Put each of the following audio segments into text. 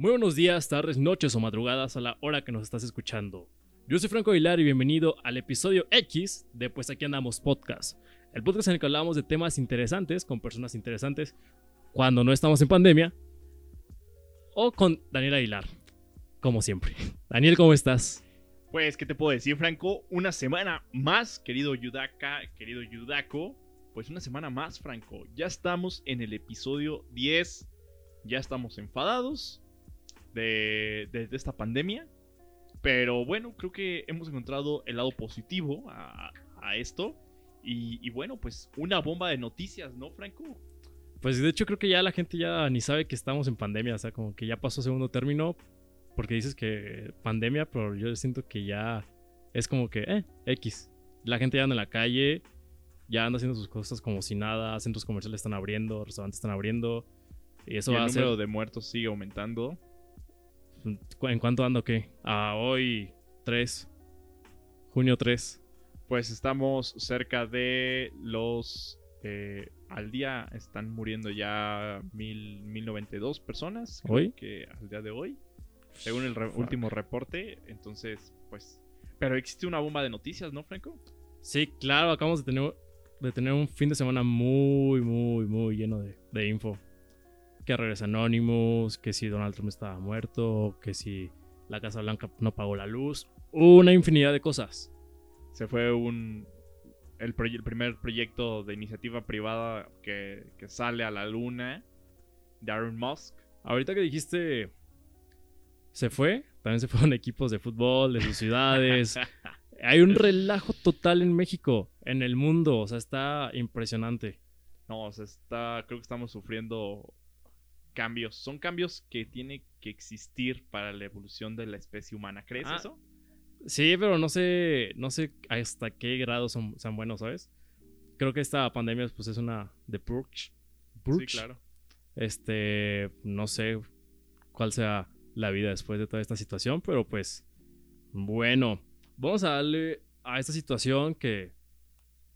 Muy buenos días, tardes, noches o madrugadas a la hora que nos estás escuchando. Yo soy Franco Aguilar y bienvenido al episodio X de Pues aquí andamos podcast. El podcast en el que hablamos de temas interesantes con personas interesantes cuando no estamos en pandemia o con Daniel Aguilar, como siempre. Daniel, ¿cómo estás? Pues, ¿qué te puedo decir, Franco? Una semana más, querido Yudaka, querido Yudako. Pues una semana más, Franco. Ya estamos en el episodio 10. Ya estamos enfadados de, de- de esta pandemia. Pero bueno, creo que hemos encontrado el lado positivo a, a esto. Y, y bueno, pues una bomba de noticias, ¿no, Franco? Pues de hecho creo que ya la gente ya ni sabe que estamos en pandemia, o sea, como que ya pasó segundo término porque dices que pandemia, pero yo siento que ya es como que, eh, X. La gente ya anda en la calle, ya anda haciendo sus cosas como si nada, centros comerciales están abriendo, restaurantes están abriendo. Y eso Y va el a ser... número de muertos sigue aumentando. ¿En cuánto ando qué? A hoy 3, junio 3. Pues estamos cerca de los... eh, al día están muriendo ya mil, 1092 personas. ¿Hoy? Que al día de hoy. Según el re- Fuck. último reporte. Entonces, pues... Pero existe una bomba de noticias, ¿no, Franco? Sí, claro, acabamos de tener, de tener un fin de semana muy, muy, muy lleno de, de info. Que regresa Anonymous, que si Donald Trump estaba muerto, que si la Casa Blanca no pagó la luz. Una infinidad de cosas. Se fue un... El, proye- el primer proyecto de iniciativa privada que, que sale a la luna. De Aaron Musk. Ahorita que dijiste se fue, también se fueron equipos de fútbol de sus ciudades. Hay un relajo total en México, en el mundo, o sea, está impresionante. No, o sea, está, creo que estamos sufriendo cambios. Son cambios que tiene que existir para la evolución de la especie humana. ¿Crees Ah, eso? Sí, pero no sé, no sé hasta qué grado son, sean buenos, ¿sabes? Creo que esta pandemia pues es una de purge. Purge. Sí, claro. Este, no sé cuál sea la vida después de toda esta situación, pero pues bueno, vamos a darle a esta situación que,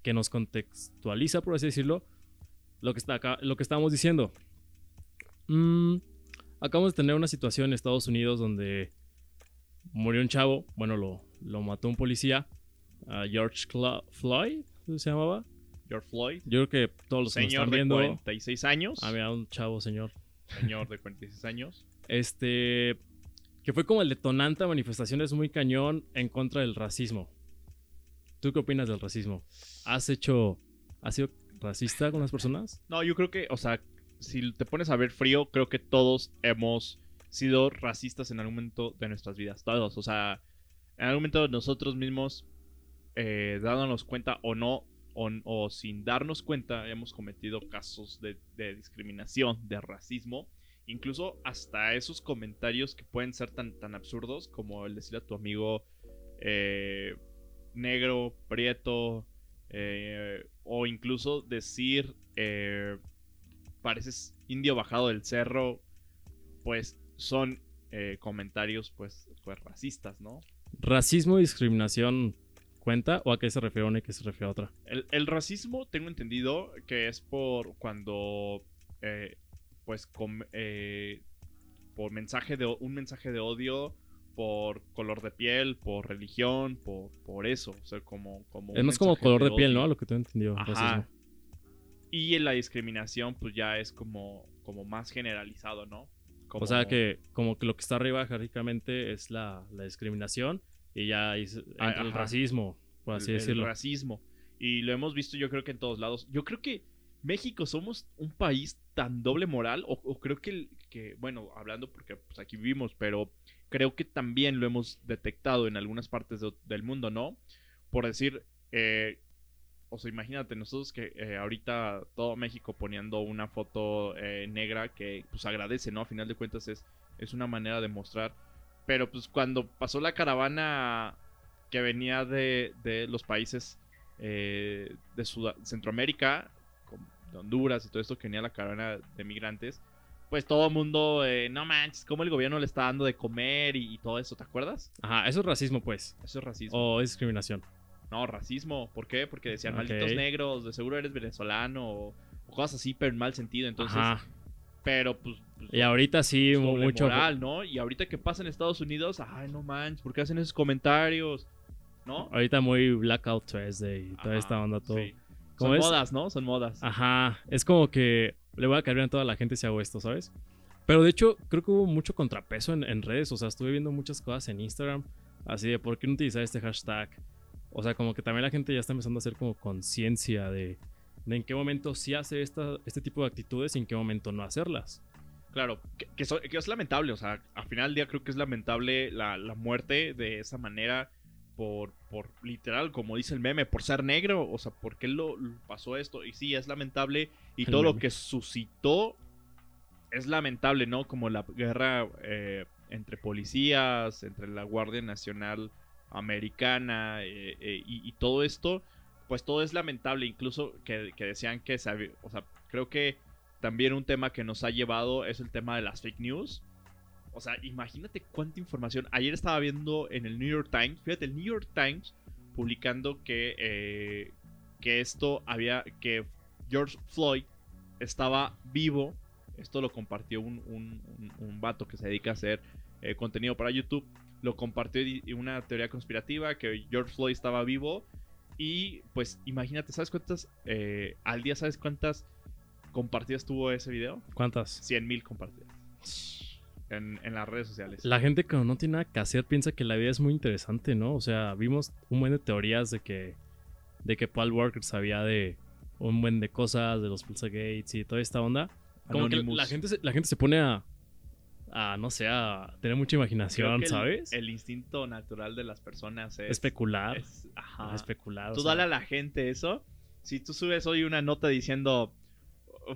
que nos contextualiza, por así decirlo, lo que, está acá, lo que estábamos diciendo. Mm, acabamos de tener una situación en Estados Unidos donde murió un chavo, bueno, lo, lo mató un policía, a George Cla- Floyd, ¿se llamaba? George Floyd, Yo creo que todos los que nos señor están de viendo... 46 años. Ah, mira, un chavo, señor. Señor de 46 años. Este. Que fue como el detonante a manifestaciones muy cañón en contra del racismo. ¿Tú qué opinas del racismo? ¿Has hecho. ¿Has sido racista con las personas? No, yo creo que, o sea, si te pones a ver frío, creo que todos hemos sido racistas en algún momento de nuestras vidas. Todos. O sea, en algún momento nosotros mismos, eh, dándonos cuenta o no, o, sin darnos cuenta, hemos cometido casos de, discriminación, de racismo. Incluso hasta esos comentarios que pueden ser tan, tan absurdos como el decirle a tu amigo eh, negro, prieto, eh, o incluso decir eh, pareces indio bajado del cerro, pues son eh, comentarios pues, pues racistas, ¿no? ¿Racismo y discriminación cuenta? ¿O a qué se refiere una y a qué se refiere a otra? El, el racismo tengo entendido que es por cuando eh, pues eh, por mensaje de un mensaje de odio por color de piel, por religión, por, por eso, o sea, como, como Es más como color de piel. ¿no? Lo que tú entendió. Ajá. Racismo. Y en la discriminación, pues ya es como, como más generalizado, ¿no? Como- O sea que, como que lo que está arriba jerárquicamente es la, la discriminación y ya entra el racismo, por así el- el decirlo. racismo. Y lo hemos visto yo creo que en todos lados. Yo creo que México somos un país tan doble moral, o, o creo que, el- que, bueno, hablando porque pues, aquí vivimos, pero creo que también lo hemos detectado en algunas partes de- del mundo, ¿no? Por decir, eh, o sea, imagínate, nosotros que eh, ahorita todo México poniendo una foto eh, negra que pues agradece, ¿no? A final de cuentas es, es una manera de mostrar. Pero pues cuando pasó la caravana que venía de, de los países eh, de Sud- Centroamérica, de Honduras y todo esto, que venía la caravana de migrantes, pues todo el mundo, no manches, cómo el gobierno le está dando de comer y, y todo eso, ¿te acuerdas? Ajá, eso es racismo, pues. Eso es racismo. O es discriminación. No, racismo. ¿Por qué? Porque decían malditos negros, de seguro eres venezolano o, o cosas así, pero en mal sentido. Entonces, Ajá. pero pues, pues, Y ahorita sí, es mu- doble mucho. moral, ¿no? Y ahorita que pasa en Estados Unidos, ay, no manches, ¿por qué hacen esos comentarios? ¿No? Ahorita muy Blackout Tuesday y toda esta onda, todo. sí. ¿Cómo Son modas, ¿no? Son modas. Ajá, es como que le voy a caer bien a toda la gente si hago esto, ¿sabes? Pero de hecho, creo que hubo mucho contrapeso en, en redes. O sea, estuve viendo muchas cosas en Instagram. Así de, ¿por qué no utilizar este hashtag? O sea, como que también la gente ya está empezando a hacer como conciencia de, de en qué momento sí hace esta, este tipo de actitudes y en qué momento no hacerlas. Claro, que, que so- que es lamentable, o sea, al final del día creo que es lamentable la, la muerte de esa manera por, por literal, como dice el meme, por ser negro, o sea, ¿por qué lo, lo pasó esto? Y sí, es lamentable y El todo lo que suscitó es lamentable, ¿no? Como la guerra eh, entre policías, entre la Guardia Nacional Americana eh, eh, y, todo esto, pues todo es lamentable, incluso que, decían que, se o sea, creo que también un tema que nos ha llevado es el tema de las fake news. O sea, imagínate cuánta información. Ayer estaba viendo en el New York Times, fíjate, el New York Times publicando que, eh, que esto había, que George Floyd estaba vivo. Esto lo compartió un, un, vato que se dedica a hacer contenido para YouTube. Lo compartió una teoría conspirativa que George Floyd estaba vivo. Y pues imagínate, ¿sabes cuántas eh, al día, sabes cuántas compartidas tuvo ese video? ¿Cuántas? 100 mil compartidas en, en las redes sociales. La gente que no tiene nada que hacer piensa que la vida es muy interesante, ¿no? O sea, vimos un buen de teorías de que, de que Paul Walker sabía de un buen de cosas, de los Pulsa Gates y toda esta onda. Como que la gente, se, la gente se pone a, a, no sé, a tener mucha imaginación, el- ¿sabes? El, instinto natural de las personas es... especular. es- ajá. a especular. o Tú sea, dale a la gente eso. Si tú subes hoy una nota diciendo...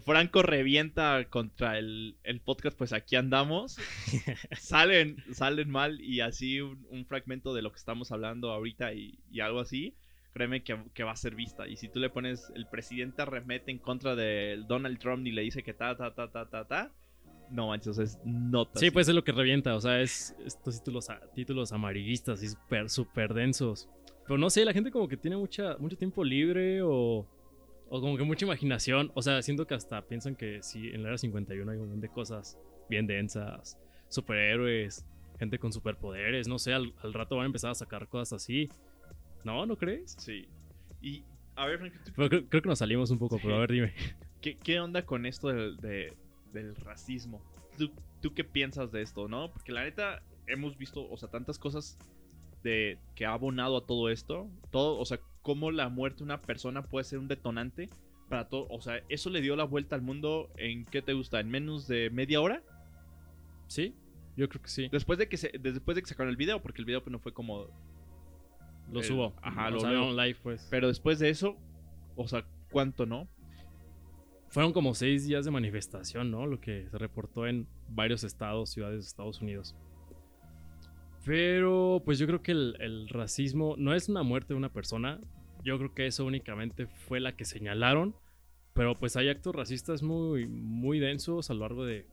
Franco revienta contra el, el podcast, pues aquí andamos. salen, salen mal y así un, un fragmento de lo que estamos hablando ahorita y, y algo así, créeme que, que va a ser vista. Y si tú le pones el presidente arremete en contra del Donald Trump y le dice que ta, ta, ta, ta, ta, ta, no manches, o sea, es nota. Sí, pues es lo que revienta, o sea, es estos títulos, títulos amarillistas y súper, súper densos. Pero no sé, la gente como que tiene mucha, mucho tiempo libre o, o como que mucha imaginación. O sea, siento que hasta piensan que sí, en la era 51 hay un montón de cosas bien densas, superhéroes, gente con superpoderes, no sé, al, al rato van a empezar a sacar cosas así. ¿No? ¿No crees? Sí. Y, a ver, Frank, ¿tú Pero creo, creo que nos salimos un poco, Sí. pero a ver, dime. ¿Qué, qué onda con esto del, de- del racismo? ¿Tú, tú qué piensas de esto, no? Porque la neta, hemos visto, o sea, tantas cosas de que ha abonado a todo esto. Todo, o sea, cómo la muerte de una persona puede ser un detonante para todo. O sea, eso le dio la vuelta al mundo en, ¿qué te gusta? ¿En menos de media hora? ¿Sí? Yo creo que sí. Después de que, se, después de que sacaron el video, porque el video pues, no fue como... Lo subo. ajá, o lo en live, pues. Pero después de eso, o sea, ¿cuánto no? Fueron como seis días de manifestación, ¿no? Lo que se reportó en varios estados, ciudades de Estados Unidos. Pero, pues yo creo que el, racismo no es una muerte de una persona. Yo creo que eso únicamente fue la que señalaron. Pero pues hay actos racistas muy, muy densos a lo largo de,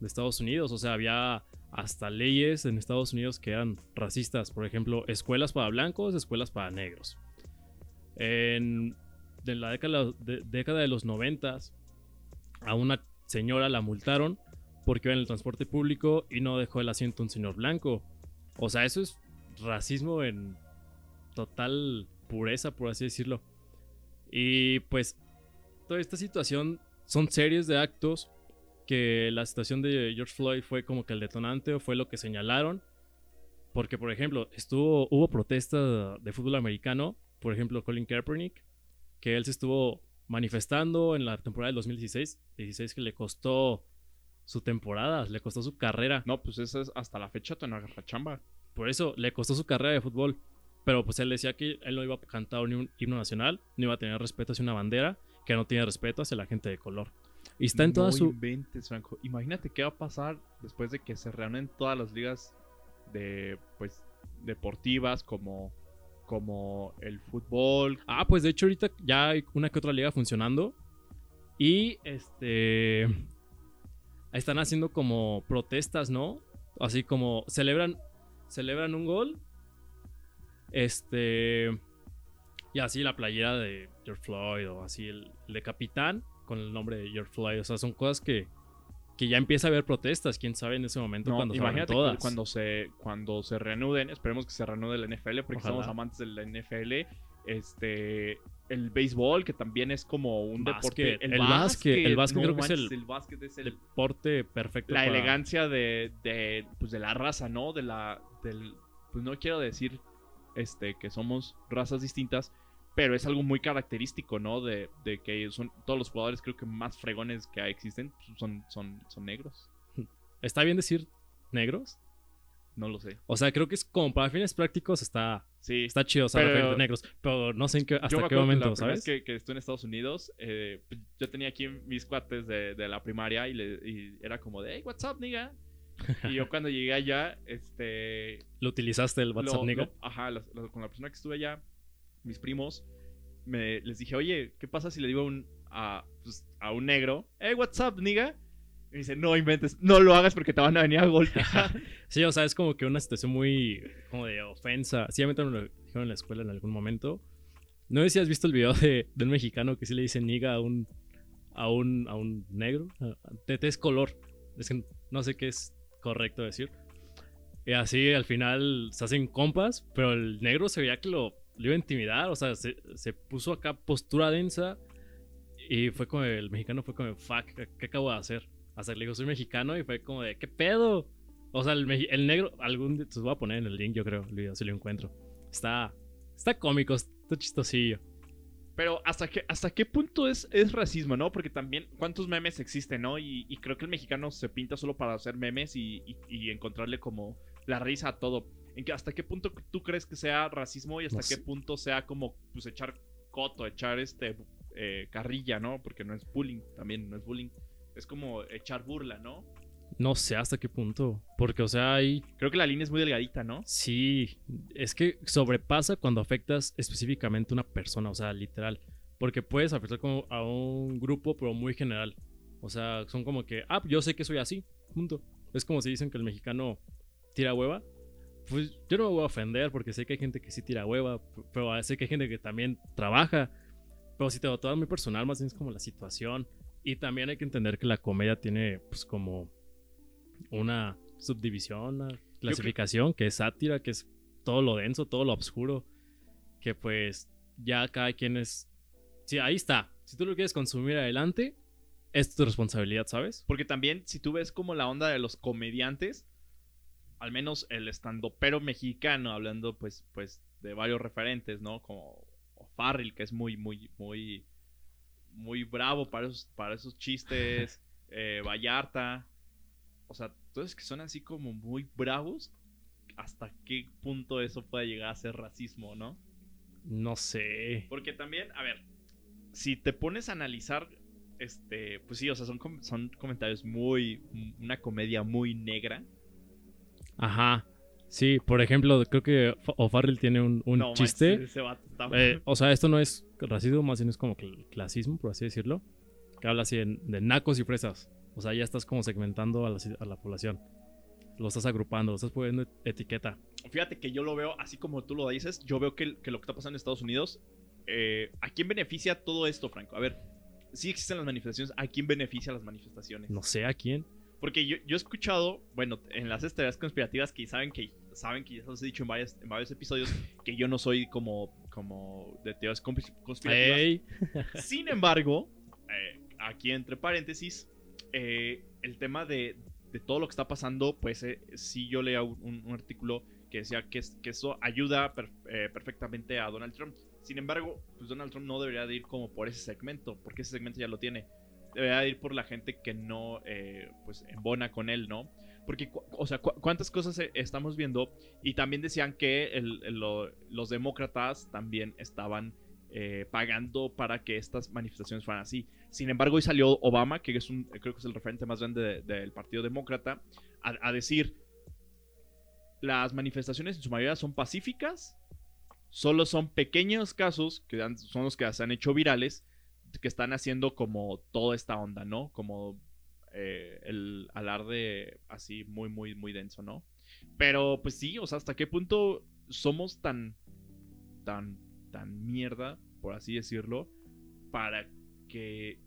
de Estados Unidos. O sea, había hasta leyes en Estados Unidos que eran racistas. Por ejemplo, escuelas para blancos, escuelas para negros. En de la década de, década de los noventas, a una señora la multaron porque iba en el transporte público y no dejó el asiento un señor blanco. O sea, eso es racismo en total pureza, por así decirlo. Y pues toda esta situación son series de actos que la situación de George Floyd fue como que el detonante o fue lo que señalaron. Porque, por ejemplo, estuvo, hubo protesta de fútbol americano. Por ejemplo, Colin Kaepernick, que él se estuvo manifestando en la temporada del 2016. 16 que le costó su temporada, le costó su carrera. No, pues eso es hasta la fecha te no agarra chamba. Por eso le costó su carrera de fútbol. Pero pues él decía que él no iba a cantar ni un himno nacional, no iba a tener respeto hacia una bandera, que no tiene respeto hacia la gente de color. Y está en toda no su... inventes, Franco. Imagínate qué va a pasar después de que se reúnen todas las ligas de pues deportivas como como el fútbol. Ah, pues de hecho ahorita ya hay una que otra liga funcionando. Y este... Están haciendo como protestas, ¿no? Así como celebran, celebran un gol. Este... Y así la playera de George Floyd o así el, el de capitán con el nombre de George Floyd. O sea, son cosas que, que ya empieza a haber protestas, quién sabe en ese momento No, cuando imagínate todas. cu- cuando se, cuando se reanuden, esperemos que se reanude la NFL, porque Ojalá. somos amantes de la NFL. Este, el béisbol, que también es como un Básquet, deporte. el básquet, el básquet no creo que es el- el básquet es el, Deporte perfecto. la para- elegancia de, de, pues de la raza, ¿no? De la, del, pues no quiero decir, este, que somos razas distintas, pero es algo muy característico, ¿no? De, de que son todos los jugadores, creo que más fregones que existen, son, son, son negros. ¿Está bien decir negros? No lo sé. O sea, creo que es como para fines prácticos está, Sí, está chido, a negros. Pero no sé en qué, Yo me hasta qué acuerdo que momento, la ¿sabes? vez que, que estuve en Estados Unidos, eh, pues, yo tenía aquí mis cuates de, de la primaria y, le- y era como de, hey, what's up, nigga? Y yo cuando llegué allá, este... Lo utilizaste el WhatsApp, lo- nigga. lo- ajá, con la persona que estuve allá, mis primos, me, les dije, oye, ¿qué pasa si le digo a un, pues, a un negro, hey, what's up, nigga? Y me dice, no inventes, no lo hagas porque te van a venir a golpear. Sí, o sea, es como que una situación muy como de ofensa. Sí, a mí también me dijeron en la escuela en algún momento. No sé si has visto el video de, de un mexicano que sí le dice niga a un, a un, a un negro. a- De tez color. Es que no sé qué es correcto decir. Y así al final se hacen compas, pero el negro se veía que lo, lo iba a intimidar. O sea, se, se puso acá postura densa. Y fue como el mexicano fue como, fuck, ¿qué, qué acabo de hacer? Hasta que le dijo, soy mexicano. Y fue como de, ¿qué pedo? O sea, el, el negro, algún día, los voy a poner en el link, yo creo, el video, si lo encuentro. Está, está cómico, está chistosillo. Pero hasta qué, hasta qué punto es, es racismo, ¿no? Porque también, ¿cuántos memes existen, no? Y, y creo que el mexicano se pinta solo para hacer memes y, y- y encontrarle como la risa a todo. ¿En que, ¿Hasta qué punto tú crees que sea racismo y hasta No qué punto sea como pues echar coto, echar este eh, carrilla, ¿no? Porque no es bullying, también no es bullying. Es como echar burla, ¿no? No sé hasta qué punto. Porque, o sea, hay. Creo que la línea es muy delgadita, ¿no? Sí. Es que sobrepasa cuando afectas específicamente a una persona, o sea, literal. Porque puedes afectar como a un grupo, pero muy general. O sea, son como que, ah, yo sé que soy así. Punto. Es como si dicen que el mexicano tira hueva. Pues yo no me voy a ofender porque sé que hay gente que sí tira hueva, pero sé que hay gente que también trabaja. Pero si te lo tomas muy personal, más bien es como la situación. Y también hay que entender que la comedia tiene, pues, como una subdivisión, una clasificación, que es sátira, que es todo lo denso, todo lo oscuro. Que pues ya cada quien es. Sí, ahí está. Si tú lo quieres consumir adelante, es tu responsabilidad, ¿sabes? Porque también, si tú ves como la onda de los comediantes, al menos el estandopero mexicano, hablando pues, pues de varios referentes, ¿no? Como Farrell, que es muy, muy, muy, muy bravo para esos, para esos chistes, eh, Vallarta, o sea, todos que son así como muy bravos, ¿hasta qué punto eso puede llegar a ser racismo, no? No sé. Porque también, a ver, si te pones a analizar, este, pues sí, o sea, son, com- son comentarios muy, una comedia muy negra. Ajá. Sí, por ejemplo, creo que Fa- O'Farrell tiene un, un No, chiste. ese vato está- Eh, o sea, esto no es racismo, más bien es como cl- clasismo, por así decirlo. Que habla así de, de nacos y fresas. O sea, ya estás como segmentando a la, ci- a la población. Lo estás agrupando, lo estás poniendo etiqueta. Fíjate que yo lo veo, así como tú lo dices, yo veo que, que lo que está pasando en Estados Unidos, eh, ¿a quién beneficia todo esto, Franco? A ver, sí existen las manifestaciones, ¿a quién beneficia las manifestaciones? No sé a quién. Porque yo, yo he escuchado, bueno, en las teorías conspirativas que saben que saben que ya os he dicho en varios, en varios episodios que yo no soy como, como de teorías consp- conspirativas. Sin embargo, eh, aquí entre paréntesis, eh, el tema de, de todo lo que está pasando, pues eh, sí yo leía un, un artículo que decía que, es- que eso ayuda per- eh, perfectamente a Donald Trump. Sin embargo, pues Donald Trump no debería de ir como por ese segmento, porque ese segmento ya lo tiene. Debería de ir por la gente que no, eh, pues, embona con él, ¿no? Porque, o sea, cu- ¿cuántas cosas eh, estamos viendo? Y también decían que los demócratas también estaban eh, pagando para que estas manifestaciones fueran así. Sin embargo, hoy salió Obama, que es un, creo que es el referente más grande de- del Partido Demócrata, a, decir, las manifestaciones en su mayoría son pacíficas, solo son pequeños casos, que son los que se han hecho virales, que están haciendo como toda esta onda, ¿no? Como eh, el alarde así muy, muy, muy denso, ¿no? Pero pues sí, o sea, ¿hasta qué punto somos tan, tan, tan mierda, por así decirlo, para que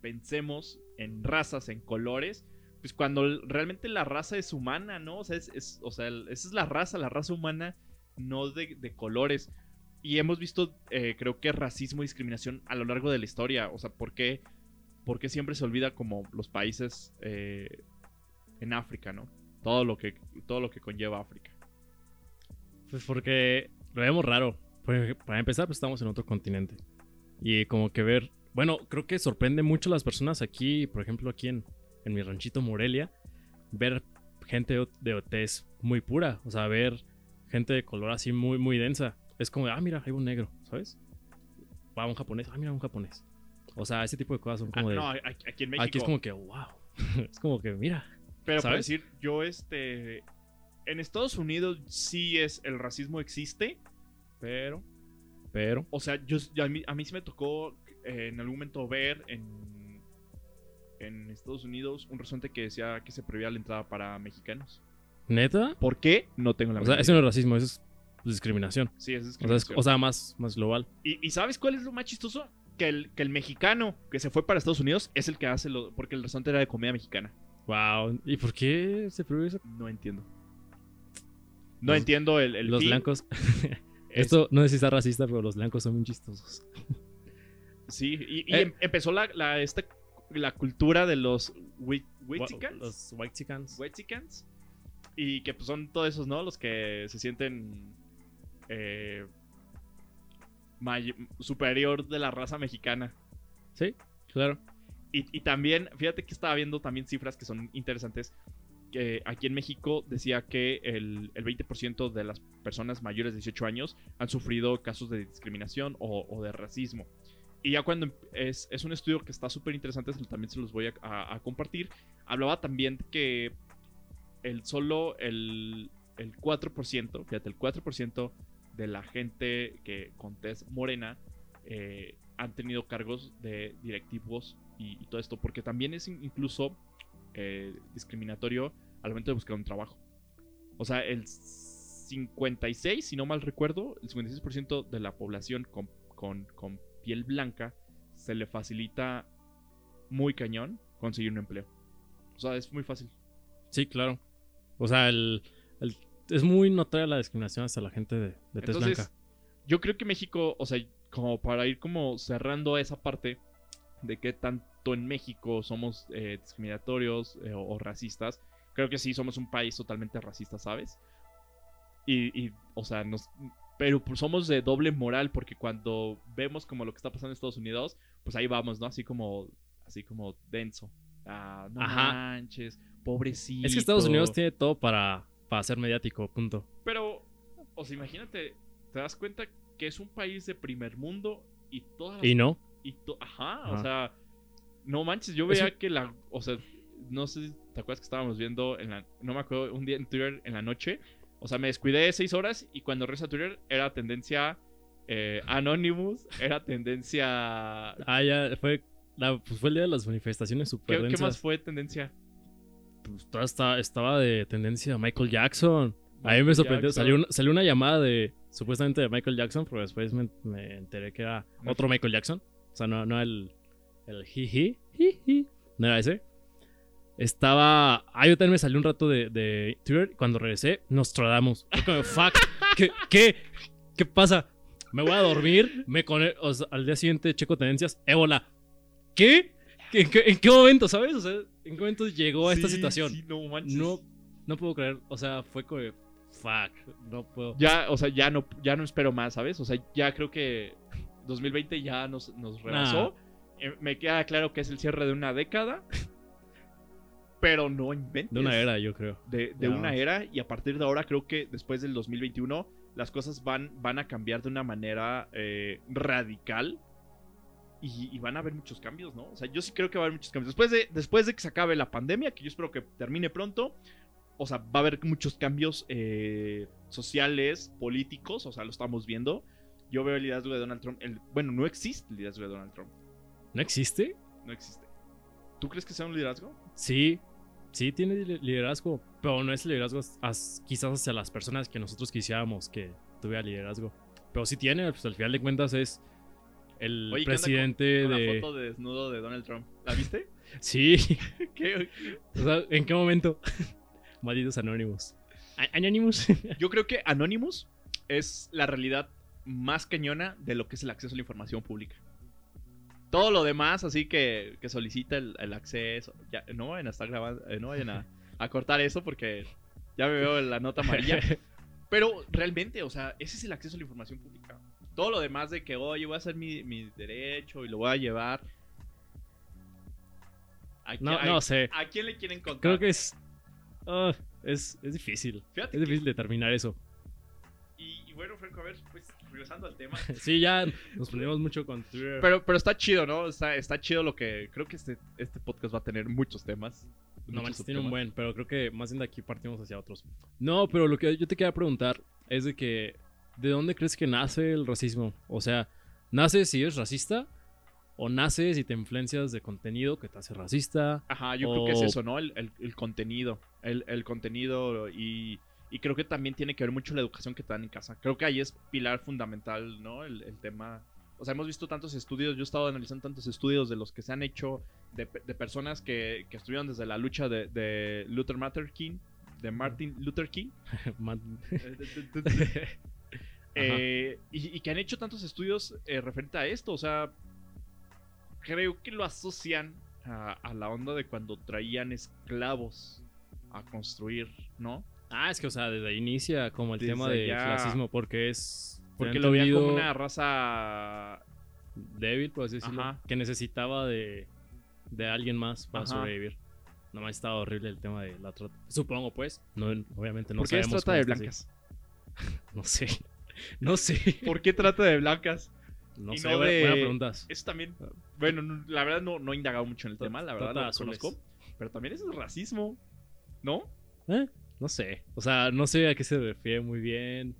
pensemos en razas, en colores, pues cuando realmente la raza es humana, ¿no? O sea, es, o sea, esa es la raza, la raza humana, no de colores. Y hemos visto, eh, creo que racismo y discriminación a lo largo de la historia. O sea, ¿por qué, siempre se olvida como los países eh, en África, ¿no? Todo lo que, todo lo que conlleva África. Pues porque lo vemos raro. Pues, para empezar, pues estamos en otro continente. Y como que ver, bueno, creo que sorprende mucho a las personas aquí, por ejemplo, aquí en, en mi ranchito Morelia, ver gente de, de muy pura. O sea, ver gente de color así muy, muy densa. Es como, ah, mira, hay un negro, ¿sabes? Va un japonés, ah, mira, un japonés. O sea, ese tipo de cosas son Ah, como de... no, aquí en México. aquí es como que, wow. es como que, mira. Pero por ¿sabes? decir, yo este. En Estados Unidos sí es. El racismo existe. Pero, pero... O sea, yo, a, mí, a mí sí me tocó eh, en algún momento ver en. En Estados Unidos un restaurante que decía que se prohibía la entrada para mexicanos. ¿Neta? ¿Por qué? No tengo la O sea, eso no es racismo, eso es discriminación. Sí, es O sea, es- discriminación. o sea, más, más global. ¿Y, y sabes cuál es lo más chistoso? Que el, que el mexicano que se fue para Estados Unidos es el que hace lo. Porque el restaurante era de comida mexicana. Wow. ¿Y por qué se prohíbe eso? No entiendo. No Los- entiendo el, el los fin. blancos. Es- Esto no sé si está racista, pero los blancos son muy chistosos. Sí, y, y Eh. em- empezó la, la, esta, la cultura de los Witzicans. Los white chickens. Wexicans. Y que pues son todos esos, ¿no? Los que se sienten eh, superior de la raza mexicana. Sí, claro. Y, y también, fíjate que estaba viendo también cifras que son interesantes. Que aquí en México decía que el, el 20% de las personas mayores de 18 años han sufrido casos de discriminación o, o de racismo. Y ya cuando es, es un estudio que está súper interesante, también se los voy a, a- a compartir. Hablaba también que el solo el, el 4%, fíjate, el 4% de la gente que con tez morena eh, han tenido cargos de directivos y, todo esto, porque también es in- incluso eh, discriminatorio al momento de buscar un trabajo. O sea, el 56, si no mal recuerdo, el 56% de la población con, con- con piel blanca se le facilita muy cañón conseguir un empleo. O sea, es muy fácil. Sí, claro. O sea, el- es muy notoria la discriminación hacia la gente de, de tez blanca. yo creo que México, o sea, como para ir como cerrando esa parte de que tanto en México somos eh, discriminatorios eh, o, o racistas, creo que sí somos un país totalmente racista, ¿sabes? Y, y, o sea, nos... Pero pues somos de doble moral porque cuando vemos como lo que está pasando en Estados Unidos, pues ahí vamos, ¿no? Así como, así como denso. Ah, no Ajá. manches, pobrecito. Es que Estados Unidos tiene todo para, para ser mediático, punto. Pero, o sea, imagínate, te das cuenta que es un país de primer mundo y todas las Y no. y to- ajá, Ajá. o sea, no manches, yo veía que la, o sea, no sé, si ¿te acuerdas que estábamos viendo en la, no me acuerdo, un día en Twitter en la noche? O sea, me descuidé seis horas y cuando regresé a Twitter era tendencia eh, Anonymous, era tendencia... Ah, ya fue, la- pues fue el día de las manifestaciones ¿Qué, super qué densas. más fue tendencia? Pues toda esta- estaba de tendencia Michael Jackson. A mí me Michael sorprendió. Jackson. Salió una, salió una llamada de supuestamente de Michael Jackson, pero después me, me enteré que era otro Michael Jackson. O sea, no, no el, el jiji, jiji. No era ese. Estaba. Ah, yo también me salió un rato de, de Twitter. Cuando regresé, nos tradamos. Fue como, fuck. ¿Qué, qué? ¿Qué pasa? Me voy a dormir. Me cone- o sea, al día siguiente checo tendencias. Ébola. ¿Qué? ¿En qué, en qué momento, sabes? O sea, ¿en qué momento llegó a esta Sí, situación? sí, no manches. No, no puedo creer. O sea, fue como. Fuck. No puedo. Ya, o sea, ya no, ya no espero más, ¿sabes? O sea, ya creo que 2020 ya nos, nos rebasó. Eh, me queda claro que es el cierre de una década. Pero no inventes. De una era, yo creo. De, una era. Y a partir de ahora creo que después del 2021 las cosas van, van a cambiar de una manera eh, radical. Y, y van a haber muchos cambios, ¿no? O sea, yo sí creo que va a haber muchos cambios. Después de, después de que se acabe la pandemia, que yo espero que termine pronto, o sea, va a haber muchos cambios eh, sociales, políticos, o sea, lo estamos viendo. Yo veo el liderazgo de Donald Trump. el- bueno, no existe el liderazgo de Donald Trump. ¿No existe? No existe. ¿Tú crees que sea un liderazgo? Sí. Sí, tiene li- liderazgo. Pero no es liderazgo as- quizás hacia las personas que nosotros quisiéramos que tuviera liderazgo. Pero sí tiene, pues al final de cuentas es. El Oye, ¿qué onda con- presidente Con de... la foto de desnudo de Donald Trump. ¿La viste? Sí, ¿Qué? o sea, ¿en qué momento? Malditos anónimos. A- Anonymous. Yo creo que Anonymous es la realidad más cañona de lo que es el acceso a la información pública. Todo lo demás, así que, que solicita el, el acceso. Ya, no vayan a estar grabando, eh, no vayan a, a cortar eso porque ya me veo la nota amarilla. Pero realmente, o sea, ese es el acceso a la información pública. Todo lo demás de que, oye, voy a hacer mi, mi derecho y lo voy a llevar. ¿A, No, a- no sé. ¿A quién le quieren contar? Creo que es... ah, es, es difícil. Fíjate Es difícil determinar eso. y, y bueno, Franco, a ver, pues regresando al tema. Sí, ya nos ponemos mucho con Twitter. Pero, pero está chido, ¿no? Está, está chido lo que. Creo que este, este podcast va a tener muchos temas. No manches, tiene un buen, pero creo que más bien de aquí partimos hacia otros. No, pero lo que yo te quería preguntar es de que, ¿de dónde crees que nace el racismo? O sea, ¿nace si eres racista? ¿O nace si te influencias de contenido que te hace racista? Ajá, yo creo que es eso, ¿no? El, el- el contenido. El, el contenido y, y creo que también tiene que ver mucho la educación que te dan en casa. Creo que ahí es pilar fundamental, ¿no? El, tema. O sea, hemos visto tantos estudios, yo he estado analizando tantos estudios de los que se han hecho de, pe- de personas que, que estuvieron desde la lucha de, de Luther Martin King, de Martin Luther King. Eh, y, y que han hecho tantos estudios eh, referente a esto. O sea, creo que lo asocian a, a la onda de cuando traían esclavos a construir, ¿no? ah, es que, o sea, desde ahí inicia como el Desde tema del clasismo, porque es... Porque lo veían como una raza. débil, por así decirlo, Ajá. que necesitaba de, de alguien más para Ajá. sobrevivir. Nomás estaba horrible el tema de la trata. Supongo, pues. No, obviamente no ¿Por qué es sabemos trata de blancas? así. No sé. No sé. ¿Por qué trata de blancas? No Y sé. no buena- de- buenas preguntas. Eso también. Bueno, no- la verdad no, no he indagado mucho en el tema, la verdad lo conozco. Pero también eso es racismo, ¿no? ¿Eh? No sé. O sea, no sé a qué se refiere muy bien.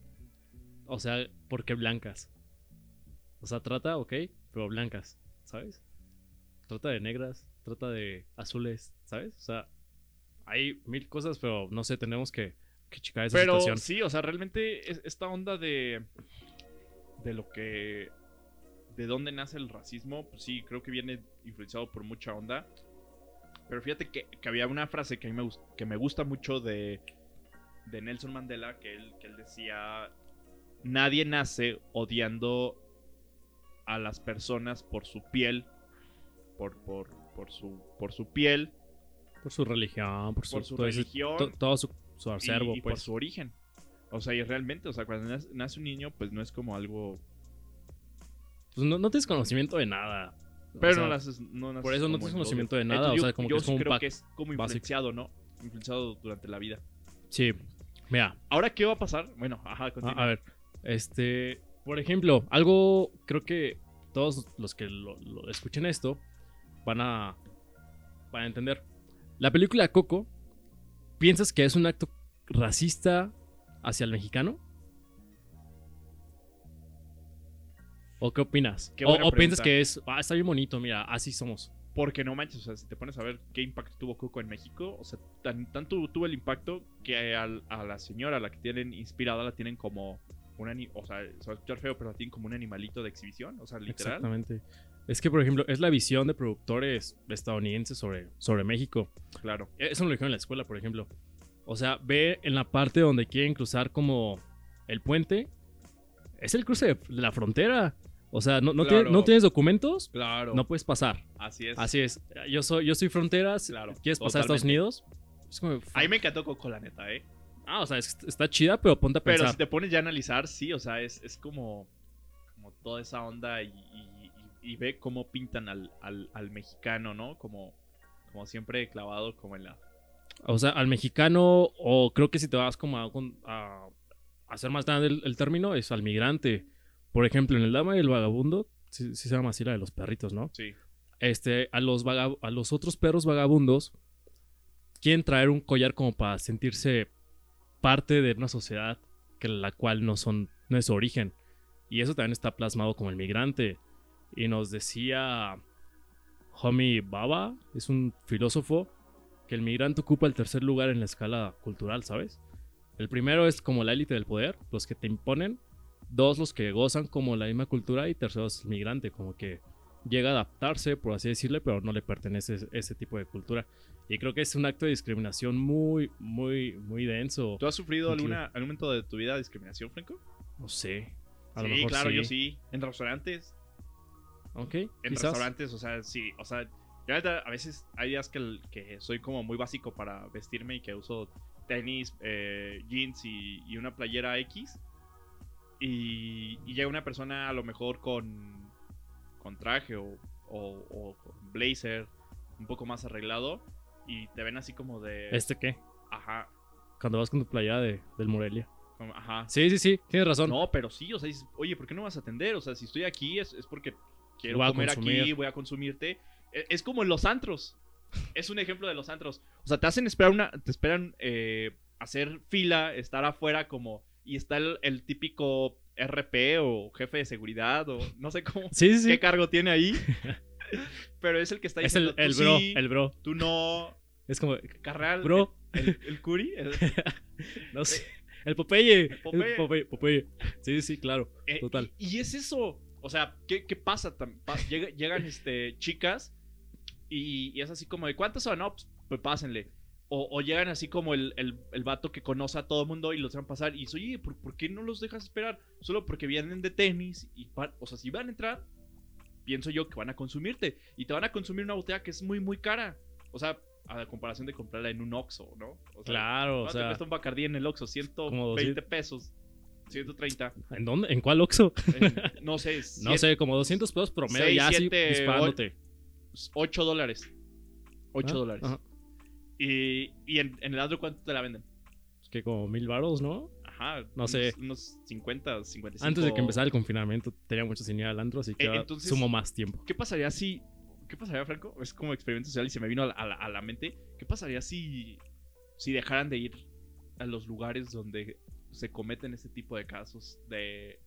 O sea, ¿por qué blancas? O sea, trata, ok, pero blancas, ¿sabes? Trata de negras, trata de azules, ¿sabes? O sea, hay mil cosas, pero no sé, tenemos que, que checar esa Pero situación. sí, o sea, realmente es- esta onda de. de lo que. de dónde nace el racismo, pues sí, creo que viene influenciado por mucha onda. Pero fíjate que, que había una frase que a mí me, que me gusta mucho de. de Nelson Mandela, que él, que él decía. Nadie nace odiando a las personas por su piel. Por, por, por, su, por su piel, Por su religión, por su, por su religión. to- todo su, su acervo, y, y por pues. su origen. O sea, y realmente, o sea, cuando nace, un niño, pues no es como algo. Pues no, no tienes conocimiento de nada. O Pero sea, no naces, no naces por eso no tienes en conocimiento de nada, Entonces, o sea, como yo que es como un creo que es como básico. influenciado, ¿no? Influenciado durante la vida. Sí. Mira, Ahora, ¿qué va a pasar? Bueno, ajá, a, continúa. a ver. Este. Por ejemplo, algo. Creo que todos los que lo, lo escuchen esto van a. van a entender. La película Coco. ¿Piensas que es un acto racista hacia el mexicano? ¿O qué opinas? Qué o, piensas que es. Ah, está bien bonito, mira, así somos. Porque no manches, o sea, si te pones a ver qué impacto tuvo Coco en México, o sea, tan, tanto tuvo el impacto que a la señora, a la que tienen inspirada, la tienen como un o sea, se va a escuchar feo, pero la tienen como un animalito de exhibición, o sea, literal. Exactamente. Es que, por ejemplo, es la visión de productores estadounidenses sobre, sobre México. Claro. Eso me lo dijeron en la escuela, por ejemplo. O sea, ve en la parte donde quieren cruzar como el puente. Es el cruce de la frontera. O sea, no, no, Claro. tienes, no tienes documentos, Claro. no puedes pasar. así es. Así es. Yo soy, yo soy fronteras. Claro, ¿Quieres pasar a Estados totalmente. Unidos? Es como, A mí me encantó Coco, la neta, ¿eh? Ah, o sea, es- está chida, pero ponte a Pero pensar. si te pones ya a analizar, sí, o sea, es, es como, como toda esa onda y, y- y- ve cómo pintan al, al- al mexicano, ¿no? Como, como siempre clavado como en la... O sea, al mexicano, o creo que si te vas como a, a hacer más grande el, el término, es al migrante. Por ejemplo, en el Dama y el Vagabundo, sí, sí se llama así la de los perritos, ¿no? Sí. Este, a los, vaga- a los otros perros vagabundos quieren traer un collar como para sentirse parte de una sociedad que la cual no son, no es su origen. Y eso también está plasmado como el migrante. Y nos decía Homi Baba, es un filósofo, que el migrante ocupa el tercer lugar en la escala cultural, ¿sabes? El primero es como la élite del poder, los que te imponen. Dos, los que gozan como la misma cultura. Y tercero, es migrante, como que llega a adaptarse, por así decirle, pero no le pertenece ese, tipo de cultura. Y creo que es un acto de discriminación muy, muy, muy denso. ¿Tú has sufrido alguna, algún momento de tu vida discriminación, Franco? No sé. A lo sí, mejor claro, sí. yo sí. En restaurantes. Ok, En quizás. restaurantes, o sea, sí. O sea, a veces hay días que, soy como muy básico para vestirme y que uso tenis, eh, jeans y, y una playera X. Y, y llega una persona a lo mejor con, con traje o, o- o con blazer, un poco más arreglado. Y te ven así como de... ¿Este qué? Ajá. Cuando vas con tu playera de, del Morelia. ajá. Sí, sí, sí, tienes razón. No, pero sí, o sea, dices, oye, ¿por qué no vas a atender? O sea, si estoy aquí es, es porque quiero Voy a comer aquí, voy a consumirte. E- Es como en los antros. Es un ejemplo de los antros. O sea, te hacen esperar una. Te esperan eh, hacer fila, estar afuera como. Y está el, el típico RP o jefe de seguridad o no sé cómo. Sí, sí. ¿Qué cargo tiene ahí? Pero es el que está Es diciendo. el, el "Tú bro, sí, el bro. Tú no. Es como, Carnal. bro, El, el, el curi. el- no sé. El Popeye. El Popeye. Popeye. Popeye. Sí, sí, claro. Eh, Total. Y, y es eso. O sea, ¿qué, qué pasa? Llega- llegan este, chicas y, y es así como de ¿cuántas son? No, pues, pues pásenle. O, o llegan así como el, el, el vato que conoce a todo el mundo y los dejan pasar. Y dice, oye, ¿por, por qué no los dejas esperar? Solo porque vienen de tenis. Y o sea, si van a entrar, pienso yo que van a consumirte. Y te van a consumir una botella que es muy, muy cara. O sea, a la comparación de comprarla en un Oxxo, ¿no? O sea, Claro, o ¿cuánto te sea. cuesta un Bacardí en el Oxxo? 120 200. pesos. 130. ¿En dónde? ¿En cuál Oxxo? No sé, No sé, como 200 pesos promedio seis, ya así disparándote. 8 dólares. 8 Ajá, dólares. ajá. Y, y en, en el antro, ¿cuánto te la venden? Es que como mil baros, ¿no? Ajá. No unos- sé. Unos 50, 55. Antes de que empezara el confinamiento tenía mucho sin ir al antro, así que Eh, entonces- sumo más tiempo. ¿Qué pasaría si. ¿Qué pasaría, Franco? Es como experimento social y se me vino a la, a la- a la mente. ¿Qué pasaría si. Si dejaran de ir a los lugares donde se cometen este tipo de casos de,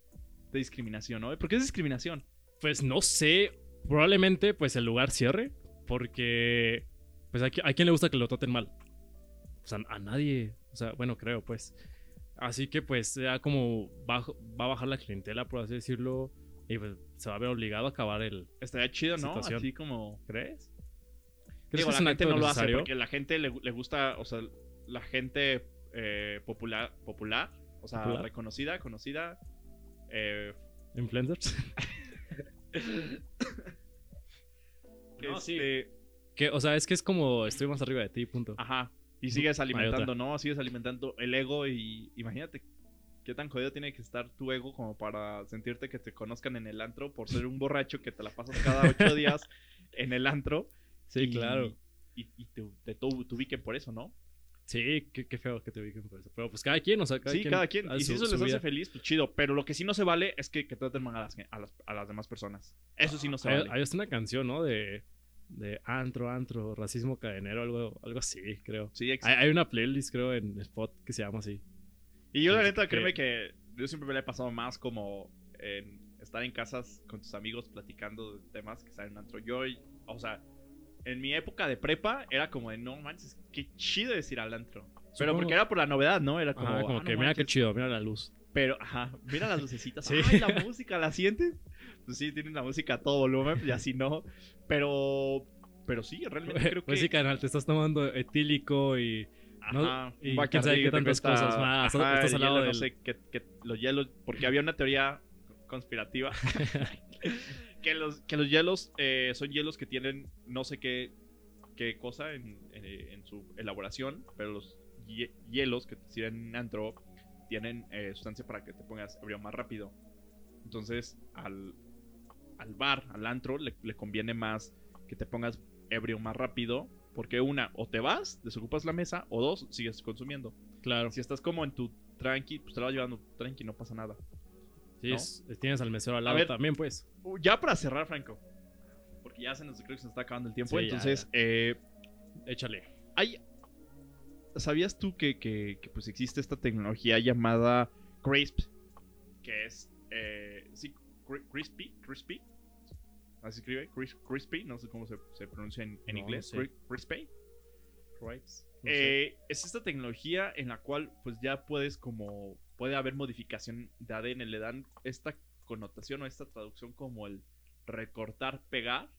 de discriminación, ¿no? ¿Por qué es discriminación? Pues no sé, probablemente pues el lugar cierre, porque pues a, a quién le gusta que lo traten mal. O sea, a nadie, o sea, bueno, creo pues. Así que pues ya como bajo- va a bajar la clientela, por así decirlo, y pues se va a ver obligado a acabar el... Estaría chido, ¿no? Situación. Así como. ¿Crees? ¿Crees Digo, que la gente no lo hace porque la gente le, le gusta, o sea, la gente eh, popular, popular, o sea, Popular. reconocida, conocida. eh, ¿Influencers? No, sí. este, que, o sea, es que es como estoy más arriba de ti, punto. Ajá. Y sigues alimentando, ¿no? Sigues alimentando el ego y imagínate qué tan jodido tiene que estar tu ego como para sentirte que te conozcan en el antro por ser un borracho que te la pasas cada ocho días en el antro. sí, y- claro. Y, y te, te, tu- te ubiquen por eso, ¿no? Sí, qué, qué feo que te ubiquen por eso. Pero pues cada quien, o sea, cada sí, quien. cada quien. Y si eso les hace vida. feliz, pues chido. Pero lo que sí no se vale es que, que traten mal a las, a, las, a las demás personas. Eso sí no se vale. hay una canción, ¿no? De, de antro, antro, racismo cadenero, algo, algo así, creo. Sí, Hay, hay una playlist, creo, en Spot que se llama así. Y yo la neta, créeme que yo siempre me la he pasado más como en estar en casas con tus amigos platicando de temas que están en antro. Yo, o sea, en mi época de prepa era como de, no manches, qué chido es ir al antro. Pero Supongo- porque era por la novedad, ¿no? Era como, Ajá, como "Ah, no que mira qué manches". chido, mira la luz. Pero, ajá, mira las lucecitas. Sí. Ay, la música, ¿la sientes? Pues sí, tienen la música a todo volumen y así no. Pero, pero sí, realmente creo que... Pues sí, canal, te estás tomando etílico y. ¿no? Ajá, Y un quién sabe qué tantas cuesta- cosas más. ajá, Estás al lado hielo, del- no sé, que, que los hielos, porque había una teoría conspirativa que los, que los hielos eh, son hielos que tienen no sé qué, qué cosa en, en- en su elaboración, pero los hie- hielos que te sirven en antro tienen eh, sustancia para que te pongas ebrio más rápido. Entonces, al, al bar, al antro, le, le conviene más que te pongas ebrio más rápido. Porque una, o te vas, desocupas la mesa, o dos, sigues consumiendo. Claro. Si estás como en tu tranqui, pues te la vas llevando tranqui, no pasa nada. Sí, ¿no? es- tienes al mesero al lado ver. también, pues. Ya para cerrar, Franco. Porque ya se nos, creo que se nos está acabando el tiempo. Sí, entonces, ya. eh, Échale. hay. ¿Sabías tú que, que- que, pues existe esta tecnología llamada CRISP? Que es. Eh, sí, cri- crispy, crispy. Así escribe, cris- crispy, no sé cómo se, se pronuncia en, en No, inglés. no sé. Crispy. No. Eh, es esta tecnología en la cual pues ya puedes como puede haber modificación de ADN, le dan esta connotación o esta traducción como el recortar, pegar,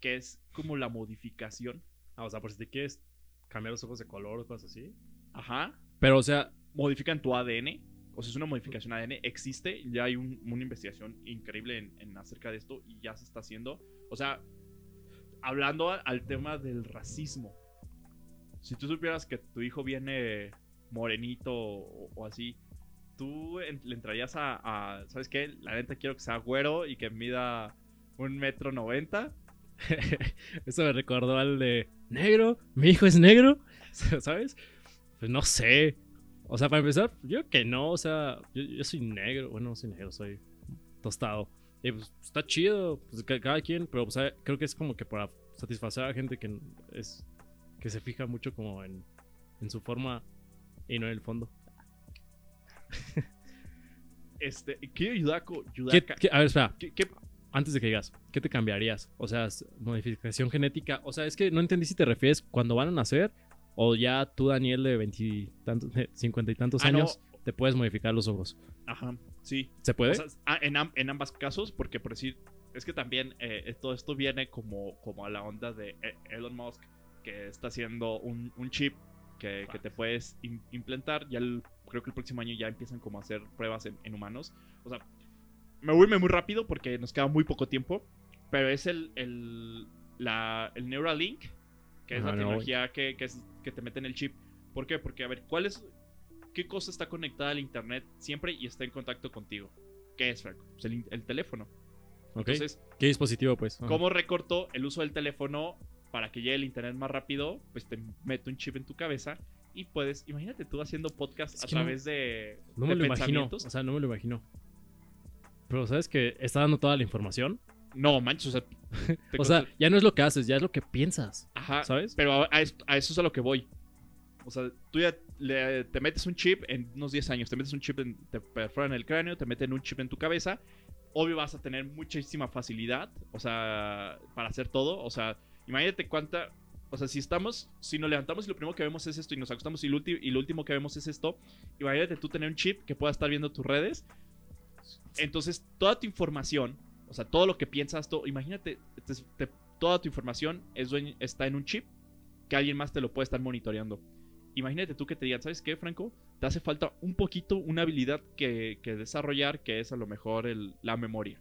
que es como la modificación. Ah, o sea, por si te quieres cambiar los ojos de color o cosas así. Ajá. Pero, o sea, Modifican tu ADN. O sea, es una modificación ADN. Existe, ya hay un- una investigación increíble en, en acerca de esto y ya se está haciendo. O sea, hablando a- al tema del racismo. Si tú supieras que tu hijo viene morenito o, o así, tú le entrarías a, ¿Sabes qué? La neta quiero que sea güero y que mida un metro noventa. eso me recordó al de negro, mi hijo es negro, ¿sabes? Pues no sé. O sea, para empezar, yo que no, o sea, yo, soy negro, bueno, no soy negro, soy tostado. Y pues está chido, pues ca- cada quien, pero creo que es como que para satisfacer a la gente que es que se fija mucho como en, en su forma y no en el fondo. Este, ¿qué Yudaco? ¿Qué- Yudaka? qué- a ver, espera, ¿Qué- qué- antes de que digas, ¿qué te cambiarías? O sea, modificación genética. O sea, es que no entendí si te refieres cuando van a nacer o ya tú, Daniel, de veintitantos, cincuenta y tantos Ah, no. años, te puedes modificar los ojos. Ajá, sí. ¿Se puede? O sea, ah, en, en ambas casos, porque por decir, es que también eh, todo esto viene como, como a la onda de eh, Elon Musk, que está haciendo un, un chip que, que te puedes im- implantar. Ya el- creo que el próximo año ya empiezan como a hacer pruebas en, en humanos. O sea, me voy muy rápido porque nos queda muy poco tiempo, pero es el, el, la, el Neuralink, que es la no, tecnología que, que, es, que te mete en el chip. ¿Por qué? Porque, a ver, ¿cuál es, ¿qué cosa está conectada al internet siempre y está en contacto contigo? ¿Qué es, Franco? Pues el, teléfono. Entonces, ¿Qué dispositivo, pues? Ajá. ¿cómo recorto el uso del teléfono para que llegue el internet más rápido? Pues te meto un chip en tu cabeza y puedes, imagínate tú haciendo podcast Es a no- través de, No de me lo imagino. O sea, no me lo imagino. Pero, ¿sabes que está dando toda la información? No, manches, o sea, O sea, ya no es lo que haces, ya es lo que piensas. ajá, ¿Sabes? pero a, a esto- a eso es a lo que voy. O sea, tú ya le- te metes un chip en unos 10 años, te metes un chip, en, te perforan el cráneo, te meten un chip en tu cabeza. Obvio vas a tener muchísima facilidad, o sea, para hacer todo. O sea, imagínate cuánta... O sea, si estamos, si nos levantamos y lo primero que vemos es esto y nos acostamos y lo, y lo último que vemos es esto, imagínate tú tener un chip que pueda estar viendo tus redes. Entonces, toda tu información, o sea, todo lo que piensas, todo, imagínate, te- te- toda tu información es está en un chip que alguien más te lo puede estar monitoreando. Imagínate tú que te digan, ¿sabes qué, Franco? Te hace falta un poquito una habilidad que, que desarrollar, que es a lo mejor el- la memoria.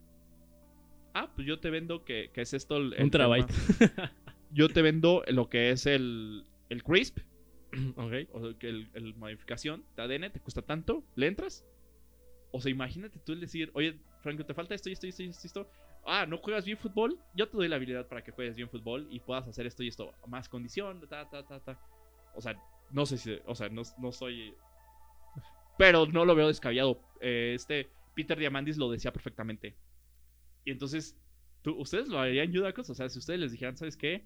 Ah, pues yo te vendo que, que es esto el, el Un terabyte. Yo te vendo lo que es el, el CRISP, ok. o el, el modificación de ADN te cuesta tanto, ¿le entras? O sea, imagínate tú el decir, oye, Franco, te falta esto y esto y esto y esto. Ah, ¿no juegas bien fútbol? Yo te doy la habilidad para que juegues bien fútbol y puedas hacer esto y esto. Más condición, ta, ta, ta, ta. O sea, no sé si, o sea, no, no soy... Pero no lo veo descabellado. Eh, este Peter Diamandis lo decía perfectamente. Y entonces, ¿tú, ¿ustedes lo harían, Yudacos? O sea, si ustedes les dijeran, ¿sabes qué?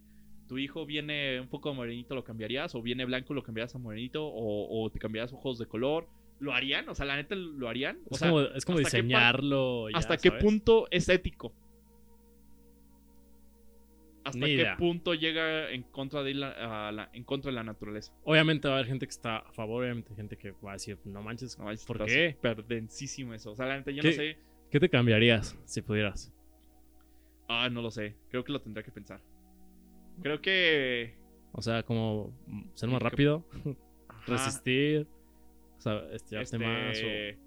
Tu hijo viene un poco morenito, lo cambiarías, o viene blanco, lo cambiarías a morenito, o, o te cambiarías ojos de color, ¿lo harían? O sea, la neta, ¿lo harían? O Es sea, como, es como ¿hasta qué par- diseñarlo. ya, ¿hasta qué punto es ético? ¿Hasta Ni qué idea. punto llega en contra, de la, en contra de la naturaleza? Obviamente va a haber gente que está a favor, obviamente gente que va a decir, no manches, No, es- ¿por qué? Perdensísimo eso. O sea, la neta, yo no sé. ¿Qué te cambiarías si pudieras? Ah, no lo sé. Creo que lo tendré que pensar. Creo que... O sea, como ser más rápido, resistir, o sea, estirarte Este, más. o-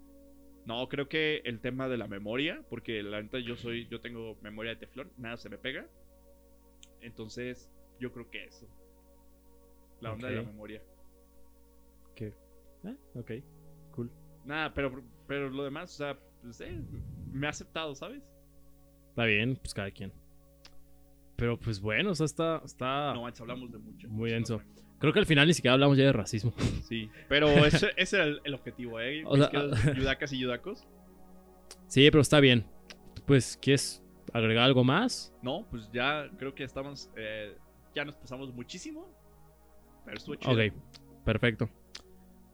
No, creo que el tema de la memoria, porque la neta yo soy, yo tengo memoria de teflón, nada se me pega. Entonces, yo creo que eso. La onda de la memoria. ¿Qué? Eh, ok, cool. Nada, pero, pero lo demás, o sea, pues, eh, me ha aceptado, ¿sabes? Está bien, pues cada quien. Pero pues bueno, o sea, está, está No manches, hablamos de mucho. Muy denso. Creo que al final ni siquiera hablamos ya de racismo. Sí, pero ese, ese era el, el objetivo, ¿eh? O sea, yudacas y yudacos. Sí, pero está bien. Pues, ¿quieres agregar algo más? No, pues ya creo que estamos, eh, ya nos pasamos muchísimo. Pero estuvo chido. Ok, perfecto.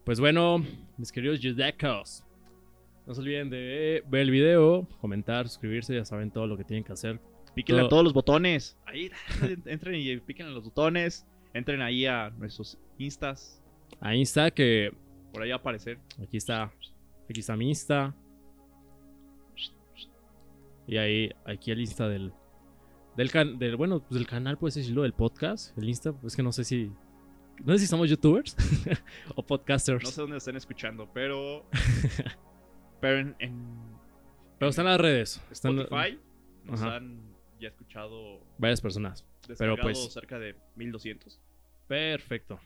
Pues bueno, mis queridos Judecos, no se olviden de ver el video, comentar, suscribirse, ya saben todo lo que tienen que hacer. Píquenle a Todo- todos los botones. Ahí, entren y píquenle a los botones. Entren ahí a nuestros instas. Ahí está que Por ahí va a aparecer. aquí está. Aquí está mi Insta. Y ahí, aquí el Insta del. Del, can- del bueno, pues del canal, puedes decirlo, del podcast. El Insta, pues que no sé si. No sé si somos youtubers o podcasters. No sé dónde están escuchando, pero. pero en, en Pero están las redes. Están Spotify nos Ajá. han ya escuchado varias personas. descargado pues- cerca de 1200. Perfecto.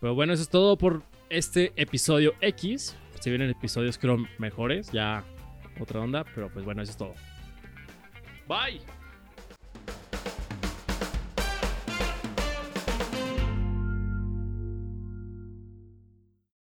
Pero bueno, eso es todo por este episodio X. Se vienen episodios, creo, mejores. Ya otra onda. Pero pues bueno, eso es todo. Bye.